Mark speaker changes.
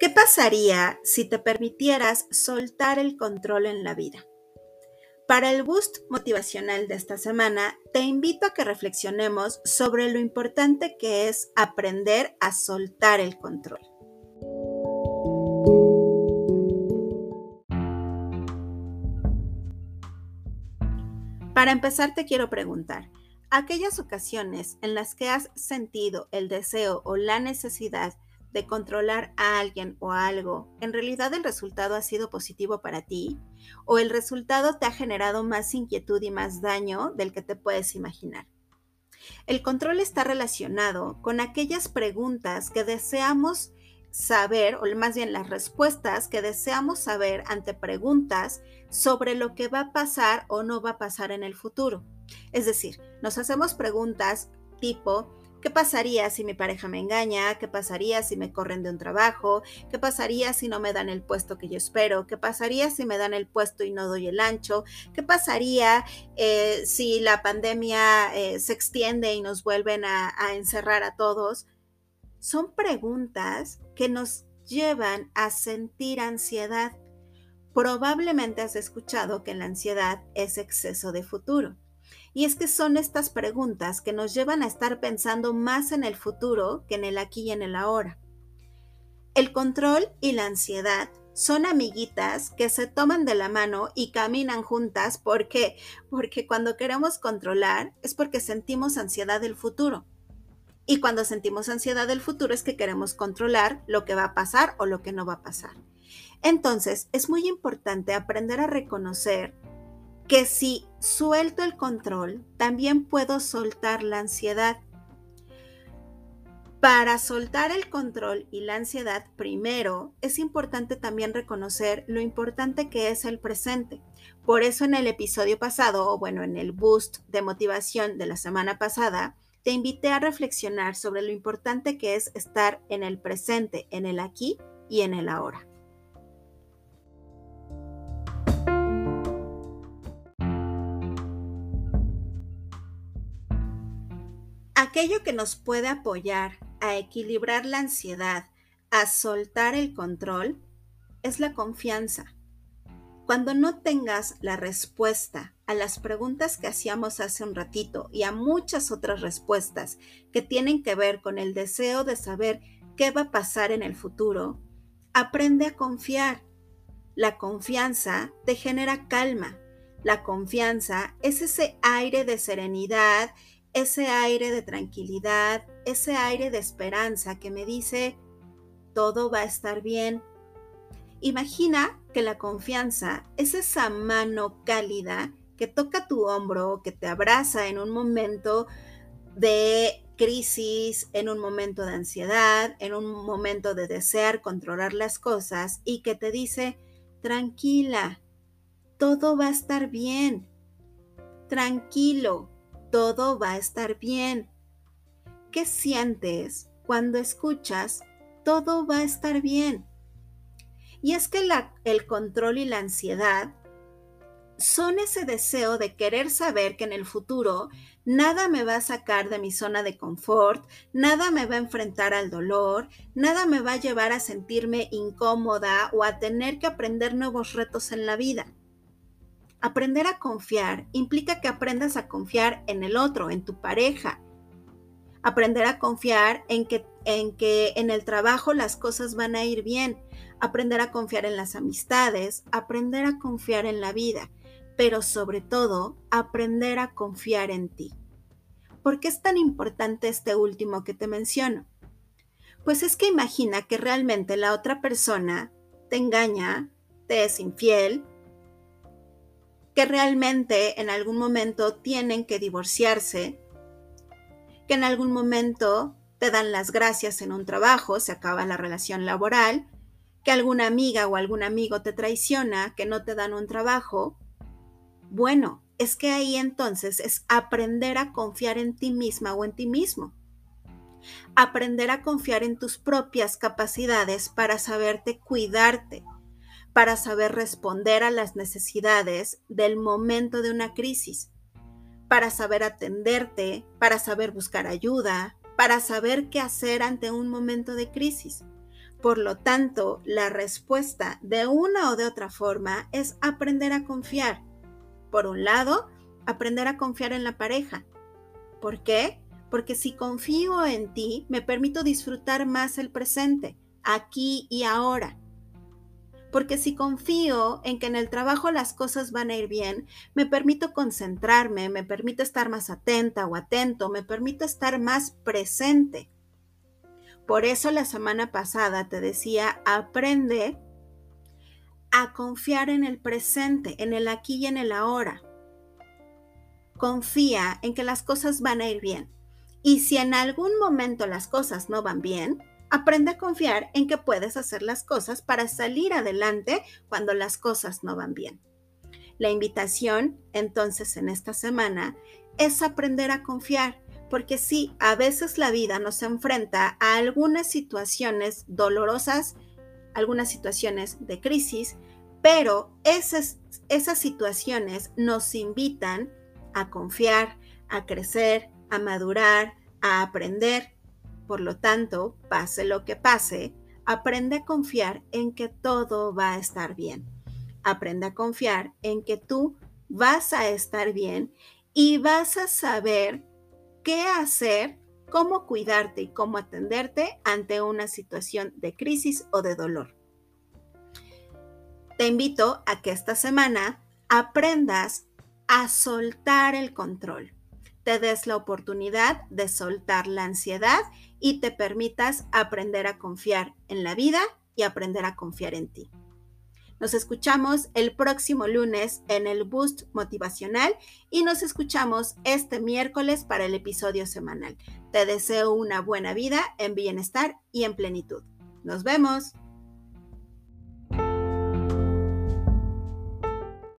Speaker 1: ¿Qué pasaría si te permitieras soltar el control en la vida? Para el boost motivacional de esta semana, te invito a que reflexionemos sobre lo importante que es aprender a soltar el control. Para empezar, te quiero preguntar, aquellas ocasiones en las que has sentido el deseo o la necesidad de controlar a alguien o algo, ¿en realidad el resultado ha sido positivo para ti? ¿O el resultado te ha generado más inquietud y más daño del que te puedes imaginar? El control está relacionado con aquellas preguntas que deseamos saber, o más bien las respuestas que deseamos saber ante preguntas sobre lo que va a pasar o no va a pasar en el futuro. Es decir, nos hacemos preguntas tipo, ¿Qué pasaría si mi pareja me engaña? ¿Qué pasaría si me corren de un trabajo? ¿Qué pasaría si no me dan el puesto que yo espero? ¿Qué pasaría si me dan el puesto y no doy el ancho? ¿Qué pasaría eh, si la pandemia eh, se extiende y nos vuelven a, a encerrar a todos? Son preguntas que nos llevan a sentir ansiedad. Probablemente has escuchado que la ansiedad es exceso de futuro. Y es que son estas preguntas que nos llevan a estar pensando más en el futuro que en el aquí y en el ahora. El control y la ansiedad son amiguitas que se toman de la mano y caminan juntas. ¿Por qué? Porque cuando queremos controlar es porque sentimos ansiedad del futuro. Y cuando sentimos ansiedad del futuro es que queremos controlar lo que va a pasar o lo que no va a pasar. Entonces, es muy importante aprender a reconocer que si suelto el control, también puedo soltar la ansiedad. Para soltar el control y la ansiedad, primero es importante también reconocer lo importante que es el presente. Por eso en el episodio pasado, o bueno, en el boost de motivación de la semana pasada, te invité a reflexionar sobre lo importante que es estar en el presente, en el aquí y en el ahora. Aquello que nos puede apoyar a equilibrar la ansiedad, a soltar el control, es la confianza. Cuando no tengas la respuesta a las preguntas que hacíamos hace un ratito y a muchas otras respuestas que tienen que ver con el deseo de saber qué va a pasar en el futuro, aprende a confiar. La confianza te genera calma. La confianza es ese aire de serenidad ese aire de tranquilidad, ese aire de esperanza que me dice, todo va a estar bien. Imagina que la confianza es esa mano cálida que toca tu hombro, que te abraza en un momento de crisis, en un momento de ansiedad, en un momento de desear controlar las cosas y que te dice, tranquila, todo va a estar bien, tranquilo, todo va a estar bien. ¿Qué sientes cuando escuchas todo va a estar bien? Y es que el control y la ansiedad son ese deseo de querer saber que en el futuro nada me va a sacar de mi zona de confort, nada me va a enfrentar al dolor, nada me va a llevar a sentirme incómoda o a tener que aprender nuevos retos en la vida. Aprender a confiar implica que aprendas a confiar en el otro, en tu pareja. Aprender a confiar en que, en que en el trabajo las cosas van a ir bien. Aprender a confiar en las amistades. Aprender a confiar en la vida. Pero sobre todo, aprender a confiar en ti. ¿Por qué es tan importante este último que te menciono? Pues es que imagina que realmente la otra persona te engaña, te es infiel, que realmente en algún momento tienen que divorciarse, que en algún momento te dan las gracias en un trabajo, se acaba la relación laboral, que alguna amiga o algún amigo te traiciona, que no te dan un trabajo. Bueno, es que ahí entonces es aprender a confiar en ti misma o en ti mismo. Aprender a confiar en tus propias capacidades para saberte cuidarte, para saber responder a las necesidades del momento de una crisis, para saber atenderte, para saber buscar ayuda, para saber qué hacer ante un momento de crisis. Por lo tanto, la respuesta de una o de otra forma es aprender a confiar. Por un lado, aprender a confiar en la pareja. ¿Por qué? Porque si confío en ti, me permito disfrutar más el presente, aquí y ahora. Porque si confío en que en el trabajo las cosas van a ir bien, me permito concentrarme, me permito estar más atenta o atento, me permito estar más presente. Por eso la semana pasada te decía, aprende a confiar en el presente, en el aquí y en el ahora. Confía en que las cosas van a ir bien. Y si en algún momento las cosas no van bien, aprende a confiar en que puedes hacer las cosas para salir adelante cuando las cosas no van bien. La invitación, entonces, en esta semana es aprender a confiar porque sí, a veces la vida nos enfrenta a algunas situaciones dolorosas, algunas situaciones de crisis, pero esas, esas situaciones nos invitan a confiar, a crecer, a madurar, a aprender. Por lo tanto, pase lo que pase, aprende a confiar en que todo va a estar bien. Aprende a confiar en que tú vas a estar bien y vas a saber qué hacer, cómo cuidarte y cómo atenderte ante una situación de crisis o de dolor. Te invito a que esta semana aprendas a soltar el control, te des la oportunidad de soltar la ansiedad y te permitas aprender a confiar en la vida y aprender a confiar en ti. Nos escuchamos el próximo lunes en el Boost Motivacional y nos escuchamos este miércoles para el episodio semanal. Te deseo una buena vida en bienestar y en plenitud. Nos vemos.